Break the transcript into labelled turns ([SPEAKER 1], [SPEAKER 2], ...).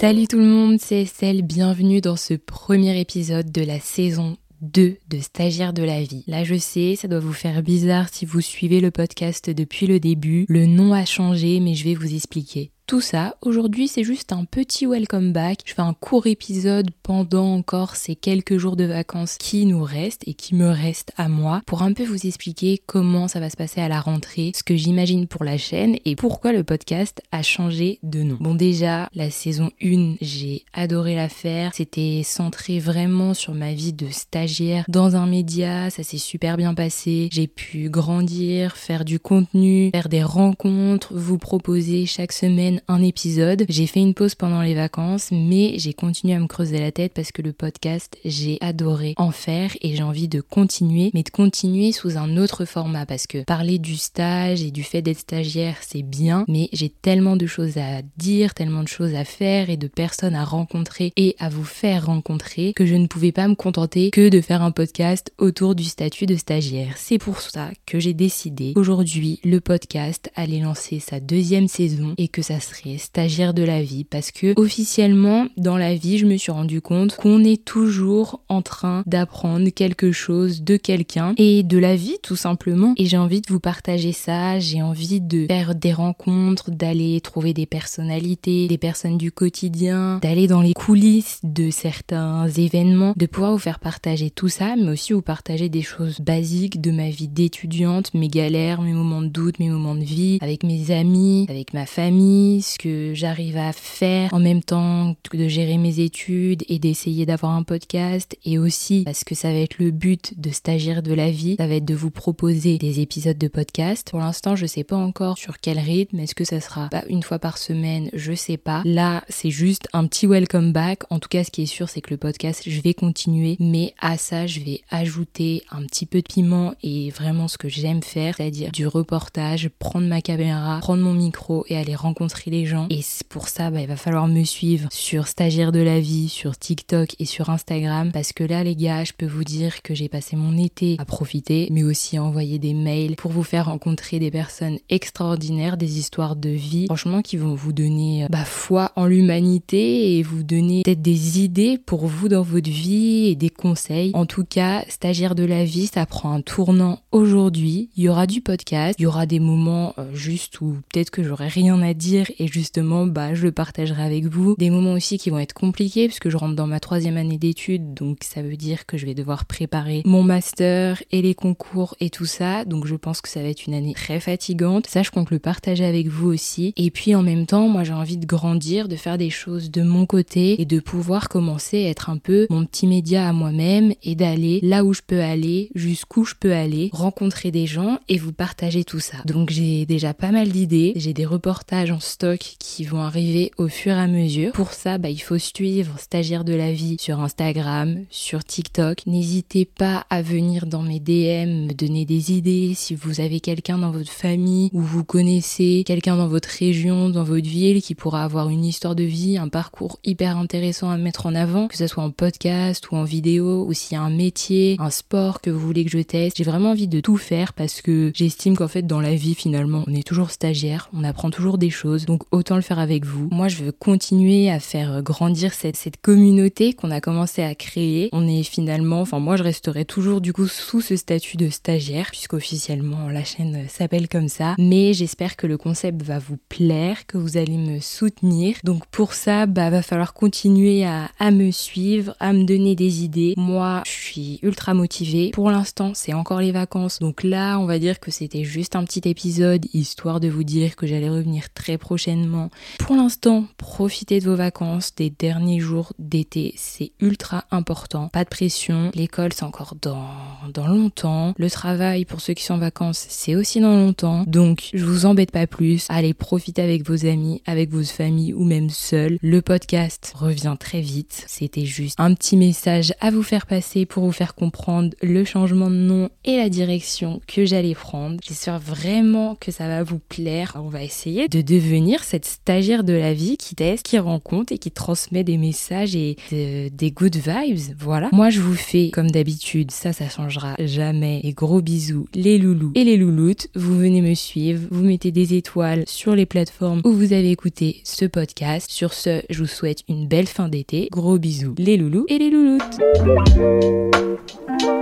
[SPEAKER 1] Salut tout le monde, c'est Estelle, bienvenue dans ce premier épisode de la saison 2 de Stagiaire de la vie. Là je sais, ça doit vous faire bizarre si vous suivez le podcast depuis le début. Le nom a changé mais je vais vous expliquer tout ça. Aujourd'hui, c'est juste un petit welcome back. Je fais un court épisode pendant encore ces quelques jours de vacances qui nous restent et qui me restent à moi pour un peu vous expliquer comment ça va se passer à la rentrée, ce que j'imagine pour la chaîne et pourquoi le podcast a changé de nom. Bon, déjà, la saison 1, j'ai adoré la faire. C'était centré vraiment sur ma vie de stagiaire dans un média. Ça s'est super bien passé. J'ai pu grandir, faire du contenu, faire des rencontres, vous proposer chaque semaine un épisode. J'ai fait une pause pendant les vacances, mais j'ai continué à me creuser la tête parce que le podcast, j'ai adoré en faire et j'ai envie de continuer, mais de continuer sous un autre format parce que parler du stage et du fait d'être stagiaire, c'est bien, mais j'ai tellement de choses à dire, tellement de choses à faire et de personnes à rencontrer et à vous faire rencontrer que je ne pouvais pas me contenter que de faire un podcast autour du statut de stagiaire. C'est pour ça que j'ai décidé aujourd'hui le podcast allait lancer sa deuxième saison et que ça serait stagiaire de la vie parce que officiellement dans la vie je me suis rendu compte qu'on est toujours en train d'apprendre quelque chose de quelqu'un et de la vie tout simplement. Et j'ai envie de vous partager ça, j'ai envie de faire des rencontres, d'aller trouver des personnalités, des personnes du quotidien, d'aller dans les coulisses de certains événements, de pouvoir vous faire partager tout ça mais aussi vous partager des choses basiques de ma vie d'étudiante, mes galères, mes moments de doute, mes moments de vie avec mes amis, avec ma famille, ce que j'arrive à faire en même temps que de gérer mes études et d'essayer d'avoir un podcast et aussi parce que ça va être le but de stagiaire de la vie, ça va être de vous proposer des épisodes de podcast. Pour l'instant, je sais pas encore sur quel rythme, est-ce que ça sera pas une fois par semaine, je sais pas. Là, c'est juste un petit welcome back. En tout cas, ce qui est sûr, c'est que le podcast, je vais continuer, mais à ça, je vais ajouter un petit peu de piment et vraiment ce que j'aime faire, c'est-à-dire du reportage, prendre ma caméra, prendre mon micro et aller rencontrer les gens. Et pour ça, bah, il va falloir me suivre sur Stagiaire de la vie, sur TikTok et sur Instagram. Parce que là, les gars, je peux vous dire que j'ai passé mon été à profiter, mais aussi à envoyer des mails pour vous faire rencontrer des personnes extraordinaires, des histoires de vie, franchement, qui vont vous donner bah, foi en l'humanité et vous donner peut-être des idées pour vous dans votre vie et des conseils. En tout cas, Stagiaire de la vie, ça prend un tournant aujourd'hui. Il y aura du podcast, il y aura des moments euh, juste où peut-être que j'aurai rien à dire et justement bah je le partagerai avec vous. Des moments aussi qui vont être compliqués puisque je rentre dans ma troisième année d'études donc ça veut dire que je vais devoir préparer mon master et les concours et tout ça donc je pense que ça va être une année très fatigante. Ça je compte le partager avec vous aussi et puis en même temps moi j'ai envie de grandir, de faire des choses de mon côté et de pouvoir commencer à être un peu mon petit média à moi-même et d'aller là où je peux aller, jusqu'où je peux aller, rencontrer des gens et vous partager tout ça. Donc j'ai déjà pas mal d'idées, j'ai des reportages en stock qui vont arriver au fur et à mesure. Pour ça, bah, il faut suivre Stagiaire de la vie sur Instagram, sur TikTok. N'hésitez pas à venir dans mes DM me donner des idées. Si vous avez quelqu'un dans votre famille ou vous connaissez quelqu'un dans votre région, dans votre ville qui pourra avoir une histoire de vie, un parcours hyper intéressant à mettre en avant, que ce soit en podcast ou en vidéo, ou s'il y a un métier, un sport que vous voulez que je teste. J'ai vraiment envie de tout faire parce que j'estime qu'en fait dans la vie finalement on est toujours stagiaire, on apprend toujours des choses. Donc autant le faire avec vous. Moi, je veux continuer à faire grandir cette, communauté qu'on a commencé à créer. On est finalement, enfin moi, je resterai toujours du coup sous ce statut de stagiaire, puisqu'officiellement la chaîne s'appelle comme ça. Mais j'espère que le concept va vous plaire, que vous allez me soutenir. Donc pour ça, bah va falloir continuer à, à me suivre, à me donner des idées. Moi, je suis ultra motivée. Pour l'instant, c'est encore les vacances. Donc là, on va dire que c'était juste un petit épisode histoire de vous dire que j'allais revenir très prochainement pour l'instant, profitez de vos vacances, des derniers jours d'été, c'est ultra important. Pas de pression, l'école c'est encore dans, dans longtemps, le travail pour ceux qui sont en vacances c'est aussi dans longtemps, donc je vous embête pas plus, allez profiter avec vos amis, avec vos familles ou même seul. Le podcast revient très vite, c'était juste un petit message à vous faire passer pour vous faire comprendre le changement de nom et la direction que j'allais prendre. J'espère vraiment que ça va vous plaire. On va essayer de devenir cette stagiaire de la vie qui teste, qui rencontre et qui transmet des messages et des good vibes. Voilà. Moi, je vous fais comme d'habitude, ça, ça changera jamais. Et gros bisous, les loulous et les louloutes. Vous venez me suivre, vous mettez des étoiles sur les plateformes où vous avez écouté ce podcast. Sur ce, je vous souhaite une belle fin d'été. Gros bisous, les loulous et les louloutes. Thank you.